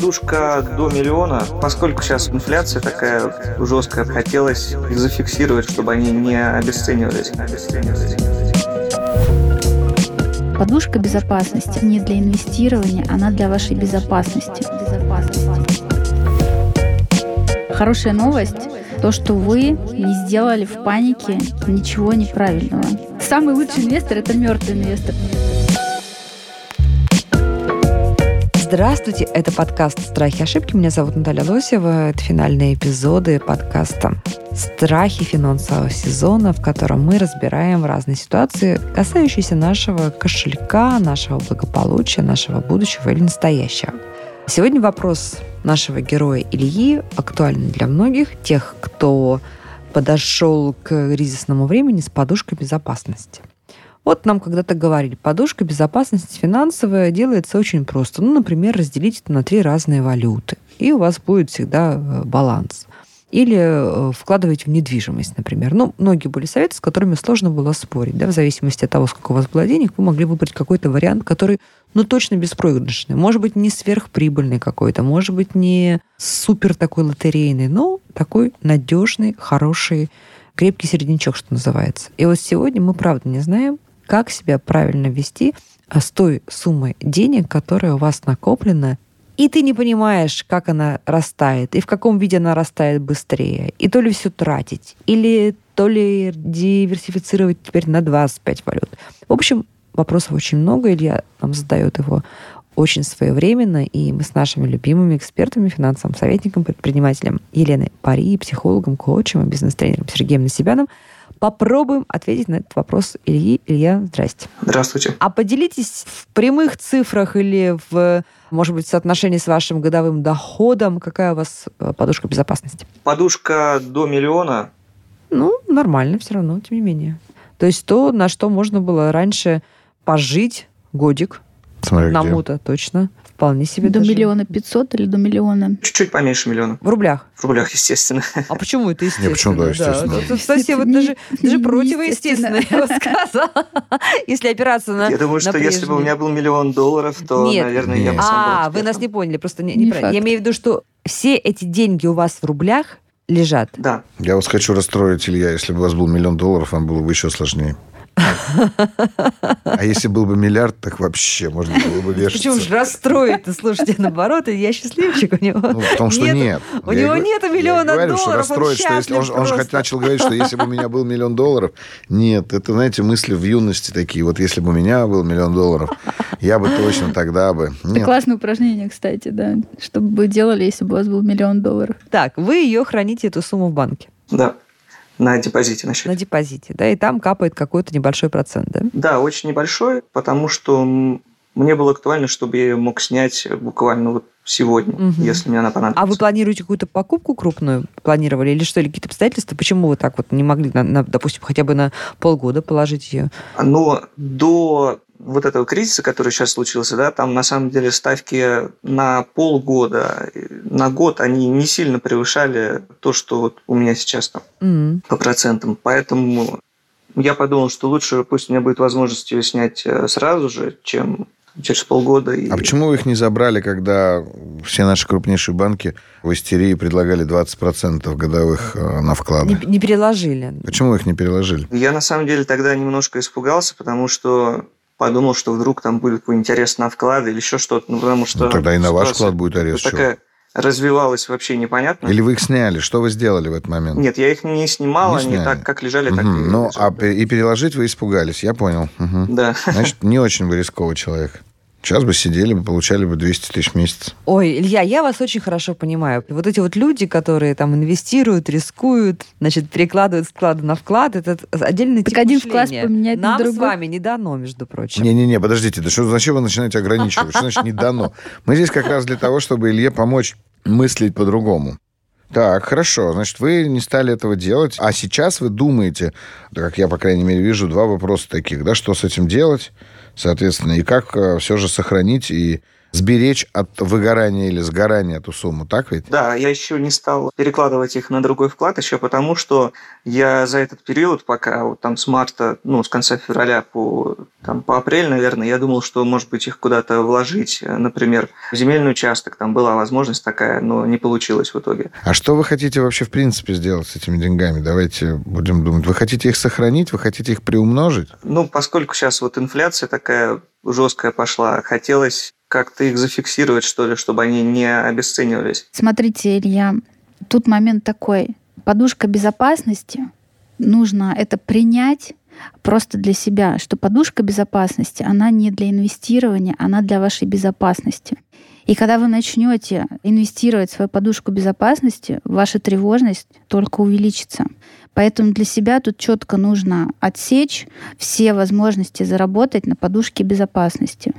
Подушка до миллиона, поскольку сейчас инфляция такая жесткая, хотелось зафиксировать, чтобы они не обесценивались. Подушка безопасности не для инвестирования, она для вашей безопасности. Хорошая новость то, что вы не сделали в панике ничего неправильного. Самый лучший инвестор – это мертвый инвестор. Здравствуйте, это подкаст «Страхи и ошибки». Меня зовут Наталья Лосева. Это финальные эпизоды подкаста «Страхи финансового сезона», в котором мы разбираем разные ситуации, касающиеся нашего кошелька, нашего благополучия, нашего будущего или настоящего. Сегодня вопрос нашего героя Ильи актуальный для многих, тех, кто подошел к кризисному времени с подушкой безопасности. Вот нам когда-то говорили, подушка безопасности финансовая делается очень просто. Ну, например, разделить это на три разные валюты, и у вас будет всегда э, баланс. Или э, вкладывать в недвижимость, например. Ну, многие были советы, с которыми сложно было спорить. Да? В зависимости от того, сколько у вас было денег, вы могли выбрать какой-то вариант, который, ну, точно беспроигрышный. Может быть, не сверхприбыльный какой-то, может быть, не супер такой лотерейный, но такой надежный, хороший, крепкий середнячок, что называется. И вот сегодня мы, правда, не знаем, как себя правильно вести а с той суммой денег, которая у вас накоплена, и ты не понимаешь, как она растает, и в каком виде она растает быстрее, и то ли все тратить, или то ли диверсифицировать теперь на 25 валют. В общем, вопросов очень много, Илья нам задает его очень своевременно, и мы с нашими любимыми экспертами, финансовым советником, предпринимателем Еленой Пари, психологом, коучем и бизнес-тренером Сергеем Насибяном – Попробуем ответить на этот вопрос Ильи. Илья, здрасте. Здравствуйте. А поделитесь в прямых цифрах или в, может быть, в соотношении с вашим годовым доходом, какая у вас э, подушка безопасности? Подушка до миллиона. Ну, нормально все равно, тем не менее. То есть то, на что можно было раньше пожить годик. Смотри, Одному-то точно. Вполне себе До даже. миллиона пятьсот или до миллиона? Чуть-чуть поменьше миллиона. В рублях? В рублях, естественно. А почему это естественно? Не, почему да, естественно? Да, тут совсем вот даже, даже противоестественно, я бы сказала. Если опираться на Я думаю, что если бы у меня был миллион долларов, то, наверное, я бы сам А, вы нас не поняли, просто не, Не неправильно. Я имею в виду, что все эти деньги у вас в рублях лежат. Да. Я вас хочу расстроить, Илья. Если бы у вас был миллион долларов, вам было бы еще сложнее. А если был бы миллиард, так вообще можно было бы вешаться. Почему же расстроить-то? Слушайте, наоборот, я счастливчик у него. Ну, потому что Нету- нет. У Я него я и миллиона говорю, что долларов, он расстроить, что если он, же- он же счастлив хоть начал говорить, что если бы у меня был миллион долларов, нет, это, знаете, мысли в юности такие. Вот если бы у меня был миллион долларов, я бы точно тогда бы. Это Нет. классное упражнение, кстати, да. Что бы вы делали, если бы у вас был миллион долларов? Так, вы ее храните, эту сумму в банке, Да. На депозите на счете. на депозите, да, и там капает какой-то небольшой процент, да? Да, очень небольшой, потому что мне было актуально, чтобы я ее мог снять буквально вот сегодня, Мгм. если мне она понадобится. А вы планируете какую-то покупку крупную? Планировали или что? Или какие-то обстоятельства? Почему вы так вот не могли, на, на, допустим, хотя бы на полгода положить ее? Но до вот этого кризиса, который сейчас случился, да, там на самом деле ставки на полгода, на год, они не сильно превышали то, что вот у меня сейчас там М. по процентам. Поэтому я подумал, что лучше пусть у меня будет возможность ее снять э, сразу же, чем через полгода. И... А почему вы их не забрали, когда все наши крупнейшие банки в истерии предлагали 20% годовых э, на вклады? Не, не переложили. Почему их не переложили? Я на самом деле тогда немножко испугался, потому что подумал, что вдруг там будет какой-нибудь арест на вклады или еще что-то. Ну, потому что Ну, тогда и на ваш вклад будет арест. такая развивалась вообще непонятно. Или вы их сняли? Что вы сделали в этот момент? Нет, я их не снимал, Не они сняли. так, как лежали, так Мгм. и Ну, лежали. а и переложить вы испугались, я понял. Мгм. Да. Значит, не очень вы рисковый человек. Сейчас бы сидели бы, получали бы 200 тысяч в месяц. Ой, Илья, я вас очень хорошо понимаю. Вот эти вот люди, которые там инвестируют, рискуют, значит, перекладывают склады на вклад, это отдельный Так тип один вклад поменять на Нам с другой. вами не дано, между прочим. Не-не-не, подождите, да что, зачем вы начинаете ограничивать? Что значит не дано? Мы здесь как раз для того, чтобы Илье помочь мыслить по-другому. Так, хорошо. Значит, вы не стали этого делать, а сейчас вы думаете, как я, по крайней мере, вижу, два вопроса таких, да, что с этим делать, соответственно, и как все же сохранить и сберечь от выгорания или сгорания эту сумму, так ведь? Да, я еще не стал перекладывать их на другой вклад, еще потому, что я за этот период, пока вот там с марта, ну, с конца февраля по, там, по апрель, наверное, я думал, что, может быть, их куда-то вложить, например, в земельный участок, там была возможность такая, но не получилось в итоге. А что вы хотите вообще в принципе сделать с этими деньгами? Давайте будем думать. Вы хотите их сохранить, вы хотите их приумножить? Ну, поскольку сейчас вот инфляция такая жесткая пошла, хотелось как-то их зафиксировать, что ли, чтобы они не обесценивались. Смотрите, Илья, тут момент такой. Подушка безопасности, нужно это принять просто для себя, что подушка безопасности, она не для инвестирования, она для вашей безопасности. И когда вы начнете инвестировать в свою подушку безопасности, ваша тревожность только увеличится. Поэтому для себя тут четко нужно отсечь все возможности заработать на подушке безопасности.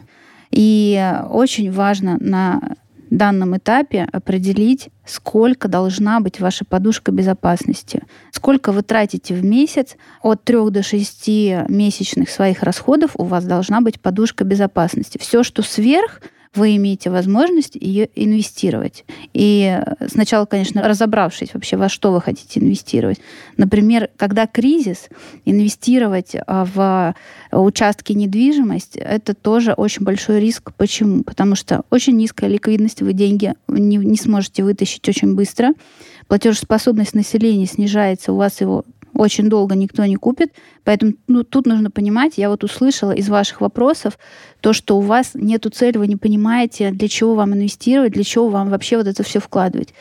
И очень важно на данном этапе определить, сколько должна быть ваша подушка безопасности. Сколько вы тратите в месяц, от 3 до 6 месячных своих расходов у вас должна быть подушка безопасности. Все, что сверх, вы имеете возможность ее инвестировать. И сначала, конечно, разобравшись вообще, во что вы хотите инвестировать. Например, когда кризис, инвестировать а, в участки недвижимости, это тоже очень большой риск. Почему? Потому что очень низкая ликвидность, вы деньги не, не сможете вытащить очень быстро. Платежеспособность населения снижается, у вас его очень долго никто не купит. Поэтому ну, тут нужно понимать, я вот услышала из ваших вопросов то, что у вас нету цели, вы не понимаете, для чего вам инвестировать, для чего вам вообще вот это все вкладывать.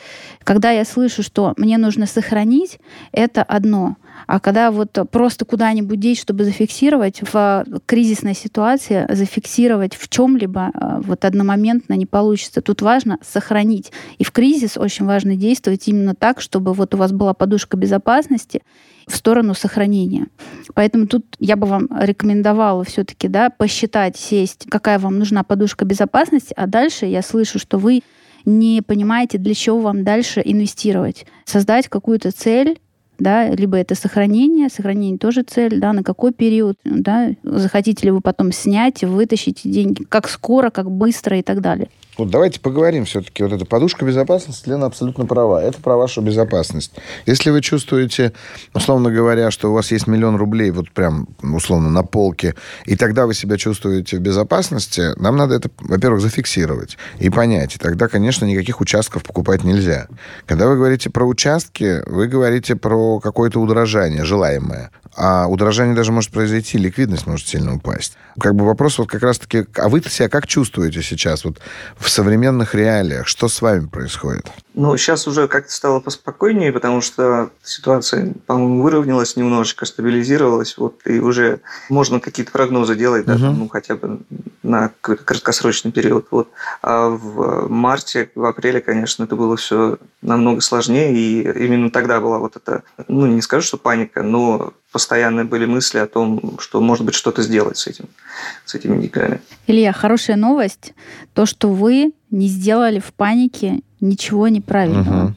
Когда я слышу, что мне нужно сохранить, это одно. А когда вот просто куда-нибудь деть, чтобы зафиксировать в кризисной ситуации, зафиксировать в чем-либо э, вот одномоментно не получится. Тут важно сохранить. И в кризис очень важно действовать именно так, чтобы вот у вас была подушка безопасности, в сторону сохранения. Поэтому тут я бы вам рекомендовала все-таки да, посчитать, сесть, какая вам нужна подушка безопасности, а дальше я слышу, что вы не понимаете, для чего вам дальше инвестировать. Создать какую-то цель, да, либо это сохранение, сохранение тоже цель, да, на какой период, да, захотите ли вы потом снять, вытащить деньги, как скоро, как быстро и так далее. Вот давайте поговорим все-таки. Вот эта подушка безопасности, Лена абсолютно права. Это про вашу безопасность. Если вы чувствуете, условно говоря, что у вас есть миллион рублей вот прям, условно, на полке, и тогда вы себя чувствуете в безопасности, нам надо это, во-первых, зафиксировать и понять. И тогда, конечно, никаких участков покупать нельзя. Когда вы говорите про участки, вы говорите про какое-то удорожание желаемое. А удорожание даже может произойти, ликвидность может сильно упасть. Как бы вопрос вот как раз-таки, а вы себя как чувствуете сейчас вот в современных реалиях? Что с вами происходит? Ну, сейчас уже как-то стало поспокойнее, потому что ситуация, по-моему, выровнялась немножечко, стабилизировалась, вот, и уже можно какие-то прогнозы делать, да, ну, хотя бы на краткосрочный период. Вот. А в марте, в апреле, конечно, это было все намного сложнее, и именно тогда была вот эта, ну, не скажу, что паника, но постоянно были мысли о том, что может быть что-то сделать с этим, с этими деньгами. Илья, хорошая новость, то, что вы не сделали в панике ничего неправильного. Угу.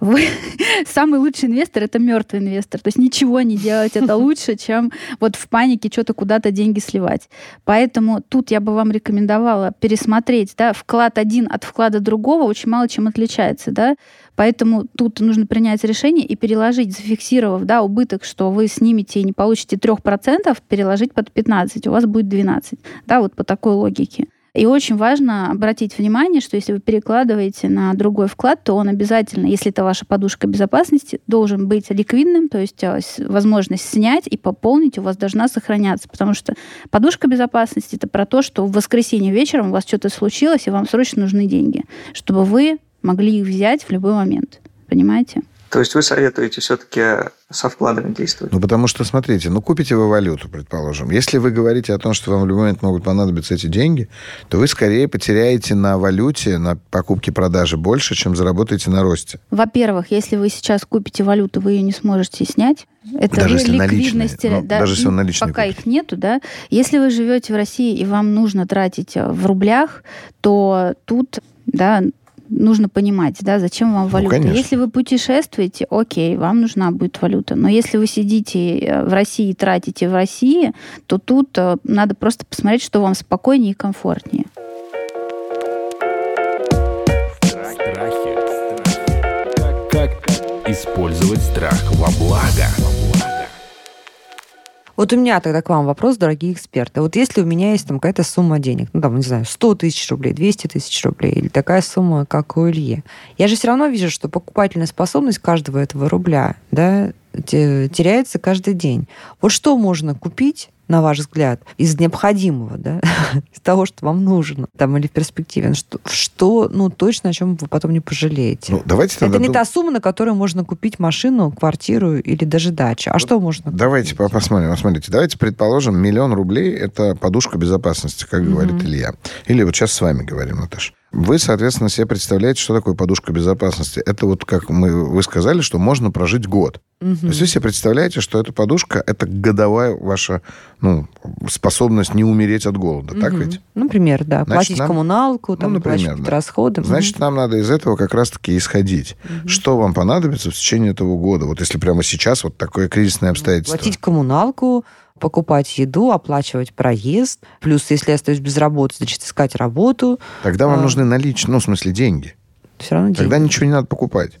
Вы самый лучший инвестор это мертвый инвестор. То есть ничего не делать это лучше, чем вот в панике что-то куда-то деньги сливать. Поэтому тут я бы вам рекомендовала пересмотреть, да, вклад один от вклада другого очень мало чем отличается, да. Поэтому тут нужно принять решение и переложить, зафиксировав да, убыток, что вы снимете и не получите 3%, переложить под 15, у вас будет 12. Да, вот по такой логике. И очень важно обратить внимание, что если вы перекладываете на другой вклад, то он обязательно, если это ваша подушка безопасности, должен быть ликвидным, то есть э, возможность снять и пополнить у вас должна сохраняться, потому что подушка безопасности это про то, что в воскресенье вечером у вас что-то случилось, и вам срочно нужны деньги, чтобы вы могли их взять в любой момент. Понимаете? То есть вы советуете все-таки со вкладами действовать? Ну, потому что, смотрите, ну, купите вы валюту, предположим. Если вы говорите о том, что вам в любой момент могут понадобиться эти деньги, то вы скорее потеряете на валюте, на покупке-продаже больше, чем заработаете на росте. Во-первых, если вы сейчас купите валюту, вы ее не сможете снять. Это даже если ликвидности, наличные, ну, да, даже если он наличный пока купит. их нету, да. Если вы живете в России и вам нужно тратить в рублях, то тут да, нужно понимать, да, зачем вам ну, валюта. Ну, если вы путешествуете, окей, вам нужна будет валюта. Но если вы сидите э, в России и тратите в России, то тут э, надо просто посмотреть, что вам спокойнее и комфортнее. Как использовать страх во благо? Вот у меня тогда к вам вопрос, дорогие эксперты. Вот если у меня есть там какая-то сумма денег, ну там, не знаю, 100 тысяч рублей, 200 тысяч рублей, или такая сумма, как у Ильи, я же все равно вижу, что покупательная способность каждого этого рубля, да, теряется каждый день. Вот что можно купить на ваш взгляд, из необходимого, да, из того, что вам нужно, там, или в перспективе, что, что ну, точно, о чем вы потом не пожалеете. Ну, давайте Это не дум... та сумма, на которую можно купить машину, квартиру или даже дачу. А вот что можно Давайте купить? посмотрим. Смотрите, давайте предположим, миллион рублей – это подушка безопасности, как mm-hmm. говорит Илья. Или вот сейчас с вами говорим, Наташа. Вы, соответственно, себе представляете, что такое подушка безопасности. Это вот, как мы, вы сказали, что можно прожить год. Угу. То есть вы себе представляете, что эта подушка – это годовая ваша ну, способность не умереть от голода. Угу. Так ведь? Например, да. Значит, Платить нам... коммуналку, там, ну, например, платить да. расходы. Значит, угу. нам надо из этого как раз-таки исходить. Угу. Что вам понадобится в течение этого года? Вот если прямо сейчас вот такое кризисное обстоятельство. Платить коммуналку, покупать еду, оплачивать проезд. Плюс, если я остаюсь без работы, значит, искать работу. Тогда вам а... нужны наличные, ну, в смысле, деньги. Все равно деньги. Тогда ничего не надо покупать.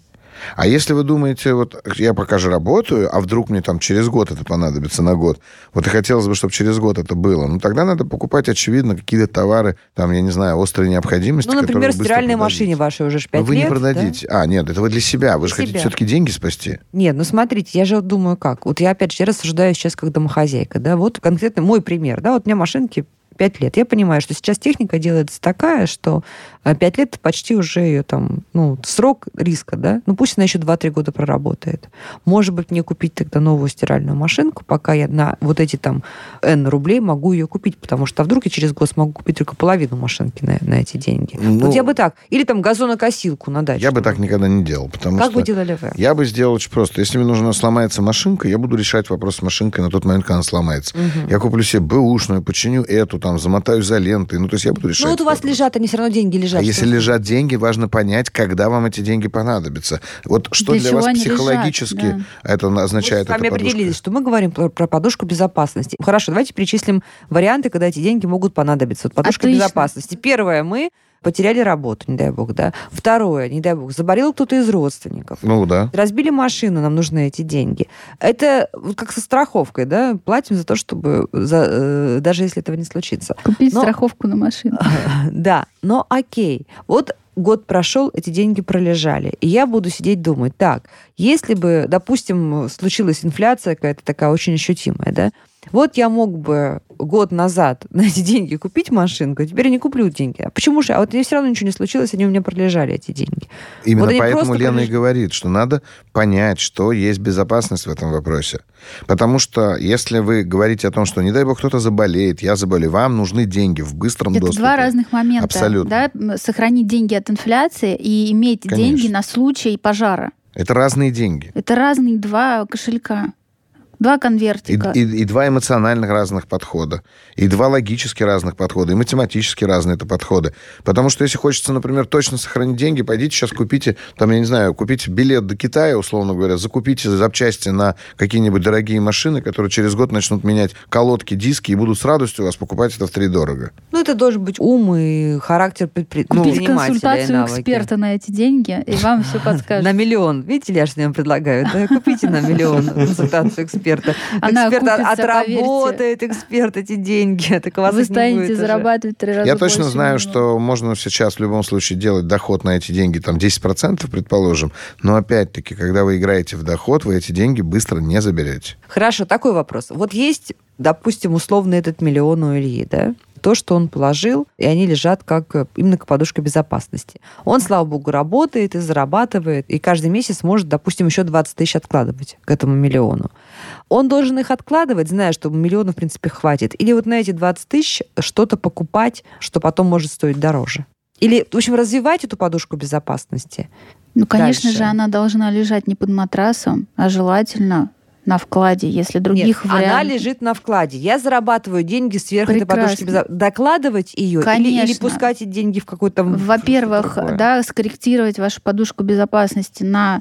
А если вы думаете, вот я пока же работаю, а вдруг мне там через год это понадобится на год, вот и хотелось бы, чтобы через год это было, ну тогда надо покупать, очевидно, какие-то товары, там, я не знаю, острой необходимости. Ну, например, стиральной машине вашей уже 5 лет. Вы не продадите. Да? А, нет, это вы для себя. Вы для же себя. хотите все-таки деньги спасти. Нет, ну смотрите, я же думаю как. Вот я опять же рассуждаю сейчас как домохозяйка, да, вот конкретно мой пример, да, вот у меня машинки 5 лет. Я понимаю, что сейчас техника делается такая, что 5 а, лет почти уже ее там, ну, срок риска, да, ну пусть она еще 2-3 года проработает. Может быть, мне купить тогда новую стиральную машинку, пока я на вот эти там N рублей могу ее купить, потому что а вдруг я через год смогу купить только половину машинки на, на эти деньги. Ну, вот я бы так. Или там газонокосилку на даче. Я бы так никогда не делал, потому как что... бы делали вы? Я бы сделал очень просто. Если мне нужна сломается машинка, я буду решать вопрос с машинкой на тот момент, когда она сломается. Угу. Я куплю себе бэушную, починю эту, там, замотаю изолентой. Ну, то есть я буду решать. Ну, вот у вас вопрос. лежат, они все равно деньги лежат. А если лежат деньги, важно понять, когда вам эти деньги понадобятся. Вот что для, для вас психологически лежат, да. это означает? Мы с вами определились, что мы говорим про, про подушку безопасности. Хорошо, давайте перечислим варианты, когда эти деньги могут понадобиться. Вот подушка Отлично. безопасности. Первое, мы потеряли работу, не дай бог, да. Второе, не дай бог, заболел кто-то из родственников. Ну да. Разбили машину, нам нужны эти деньги. Это как со страховкой, да, платим за то, чтобы, за, э, даже если этого не случится. Купить но, страховку на машину. Да, но окей. Вот год прошел, эти деньги пролежали. И я буду сидеть думать, так, если бы, допустим, случилась инфляция какая-то такая очень ощутимая, да, вот я мог бы год назад на эти деньги купить машинку, а теперь я не куплю деньги. А почему же? А вот мне все равно ничего не случилось, они у меня пролежали, эти деньги. Именно вот поэтому Лена пролеж... и говорит, что надо понять, что есть безопасность в этом вопросе. Потому что если вы говорите о том, что, не дай бог, кто-то заболеет, я заболею, вам нужны деньги в быстром Это доступе. два разных момента. Абсолютно. Да? Сохранить деньги от инфляции и иметь Конечно. деньги на случай пожара. Это разные деньги. Это разные два кошелька. Два конвертика. И, и, и два эмоциональных разных подхода, и два логически разных подхода, и математически разные это подходы. Потому что если хочется, например, точно сохранить деньги, пойдите сейчас купите, там, я не знаю, купите билет до Китая, условно говоря, закупите запчасти на какие-нибудь дорогие машины, которые через год начнут менять колодки, диски, и будут с радостью у вас покупать это в три дорого. Ну, это должен быть ум и характер предпринимателя. Купить консультацию эксперта на эти деньги, и вам все подскажут. На миллион. Видите, я же вам предлагаю. Купите на миллион консультацию эксперта эксперта. Она эксперт купится, отработает, поверьте. эксперт эти деньги. Так у вас Вы станете зарабатывать три раза Я точно знаю, что можно сейчас в любом случае делать доход на эти деньги, там 10%, предположим, но опять-таки, когда вы играете в доход, вы эти деньги быстро не заберете. Хорошо, такой вопрос. Вот есть, допустим, условно этот миллион у Ильи, да? То, что он положил, и они лежат как э, именно как подушка безопасности. Он, слава богу, работает и зарабатывает, и каждый месяц может, допустим, еще 20 тысяч откладывать к этому миллиону. Он должен их откладывать, зная, что миллиона, в принципе, хватит. Или вот на эти 20 тысяч что-то покупать, что потом может стоить дороже. Или, в общем, развивать эту подушку безопасности. Ну, конечно Дальше. же, она должна лежать не под матрасом, а желательно на вкладе, если других Нет, вариантов... она лежит на вкладе. Я зарабатываю деньги сверх этой подушки. Безо... Докладывать ее или, или пускать эти деньги в какой-то... Во-первых, да, скорректировать вашу подушку безопасности на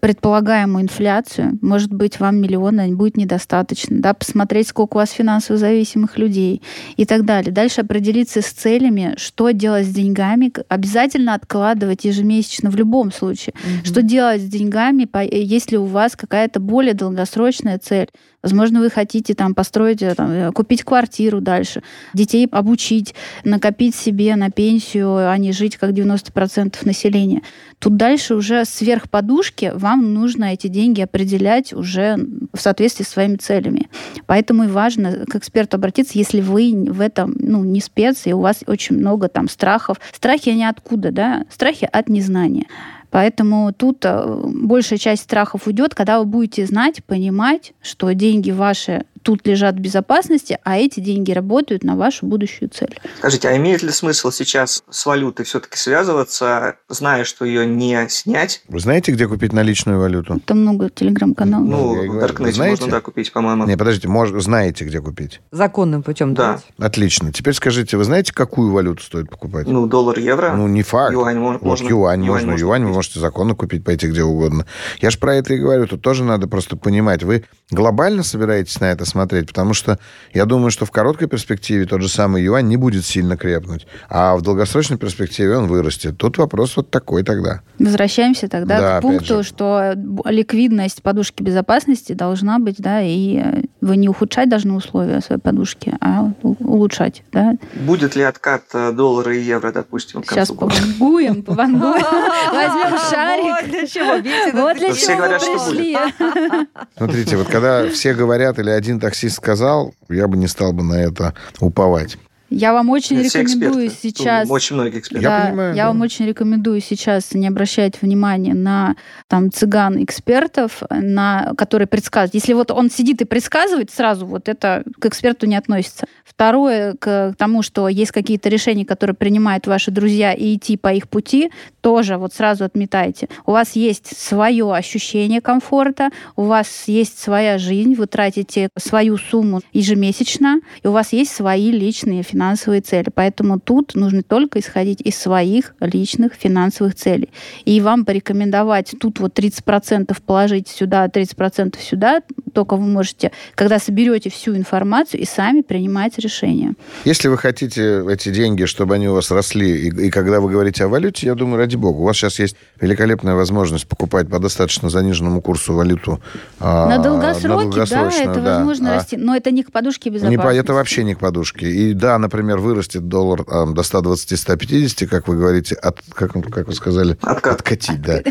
предполагаемую инфляцию. Может быть, вам миллиона будет недостаточно. Да? Посмотреть, сколько у вас финансово зависимых людей и так далее. Дальше определиться с целями, что делать с деньгами. Обязательно откладывать ежемесячно в любом случае. Угу. Что делать с деньгами, если у вас какая-то более долгосрочная цель. Возможно, вы хотите там построить, э, там, э, купить квартиру дальше, детей обучить, накопить себе на пенсию, а не жить как 90% населения. Тут дальше уже сверх подушки вам нужно эти деньги определять уже в соответствии с своими целями. Поэтому и важно к эксперту обратиться, если вы в этом ну, не спец, и у вас очень много там страхов. Страхи они откуда, да? Страхи от незнания. Поэтому тут э, большая часть страхов уйдет, когда вы будете знать, понимать, что деньги ваши тут лежат в безопасности, а эти деньги работают на вашу будущую цель. Скажите, а имеет ли смысл сейчас с валютой все-таки связываться, зная, что ее не снять? Вы знаете, где купить наличную валюту? Там много телеграм-каналов. Ну, в Даркнете можно да, купить, по-моему. Не, подождите, мож... знаете, где купить? Законным путем, да. Давайте. Отлично. Теперь скажите, вы знаете, какую валюту стоит покупать? Ну, доллар, евро. Ну, не факт. Юань можно. Вот юань, юань можно. Юань купить. Можете законно купить, пойти где угодно. Я же про это и говорю. Тут тоже надо просто понимать. Вы глобально собираетесь на это смотреть? Потому что я думаю, что в короткой перспективе тот же самый юань не будет сильно крепнуть, а в долгосрочной перспективе он вырастет. Тут вопрос вот такой тогда. Возвращаемся тогда да, к пункту, что ликвидность подушки безопасности должна быть, да, и э, вы не ухудшать должны условия своей подушки, а улучшать, да. Будет ли откат э, доллара и евро, допустим, к Сейчас повангуем, повангуем, возьмем шарик. Вот для чего, вот для чего пришли. Смотрите, вот когда все говорят, или один таксист сказал, я бы не стал бы на это уповать. Я вам очень Это рекомендую эксперты. сейчас... Очень многие эксперты. Да, я понимаю, я да. вам очень рекомендую сейчас не обращать внимания на там цыган-экспертов, на которые предсказывают. Если вот он сидит и предсказывает, сразу вот это к эксперту не относится. Второе, к тому, что есть какие-то решения, которые принимают ваши друзья, и идти по их пути, тоже вот сразу отметайте. У вас есть свое ощущение комфорта, у вас есть своя жизнь, вы тратите свою сумму ежемесячно, и у вас есть свои личные финансовые цели. Поэтому тут нужно только исходить из своих личных финансовых целей. И вам порекомендовать тут вот 30% положить сюда, 30% сюда, только вы можете, когда соберете всю информацию и сами принимать решения. Если вы хотите эти деньги, чтобы они у вас росли, и, и когда вы говорите о валюте, я думаю, ради бога, у вас сейчас есть великолепная возможность покупать по достаточно заниженному курсу валюту. А, на долгосроке, на да, это да. возможно а, расти, но это не к подушке безопасности. Не это вообще не к подушке. И да, например, вырастет доллар а, до 120-150, как вы говорите, от, как, как вы сказали, Откат. откатить, да.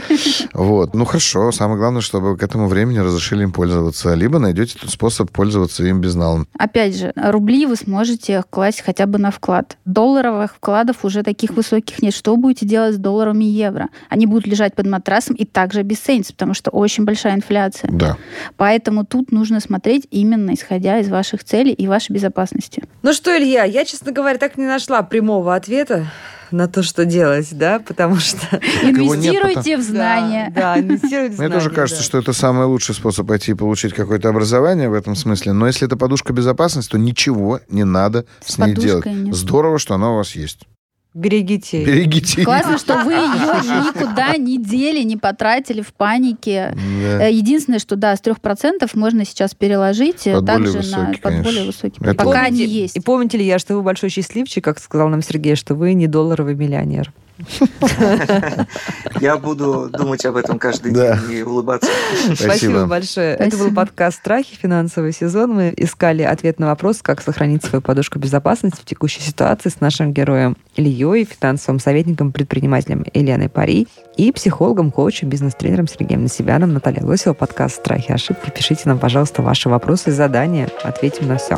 Вот. Ну, хорошо. Самое главное, чтобы к этому времени разрешили им пользоваться. Либо найдете способ пользоваться им безналом. Опять же, рубли вы сможете класть хотя бы на вклад. Долларовых вкладов уже таких высоких нет. Что будете делать с долларами и евро? Они будут лежать под матрасом и также обесценятся, потому что очень большая инфляция. Да. Поэтому тут нужно смотреть именно исходя из ваших целей и вашей безопасности. Ну что, Илья, я, честно говоря, так не нашла прямого ответа на то, что делать, да, потому что... Инвестируйте в знания. Да, инвестируйте в знания. Мне тоже кажется, что это самый лучший способ пойти и получить какое-то образование в этом смысле, но если это подушка безопасности, то ничего не надо с ней делать. Здорово, что она у вас есть. Берегите. Берегите. Классно, что вы ее никуда не дели, не потратили в панике. Да. Э, единственное, что да, с 3% можно сейчас переложить под также более высокий, на под более высокий. Это... Пока помните, они есть. И помните ли я, что вы большой счастливчик, как сказал нам Сергей, что вы не долларовый миллионер? Я буду думать об этом каждый день и улыбаться. Спасибо большое. Это был подкаст «Страхи. Финансовый сезон». Мы искали ответ на вопрос, как сохранить свою подушку безопасности в текущей ситуации с нашим героем Ильей, финансовым советником, предпринимателем Еленой Пари и психологом, коучем, бизнес-тренером Сергеем Насибяном, Наталья Лосева. Подкаст «Страхи. Ошибки». Пишите нам, пожалуйста, ваши вопросы и задания. Ответим на все.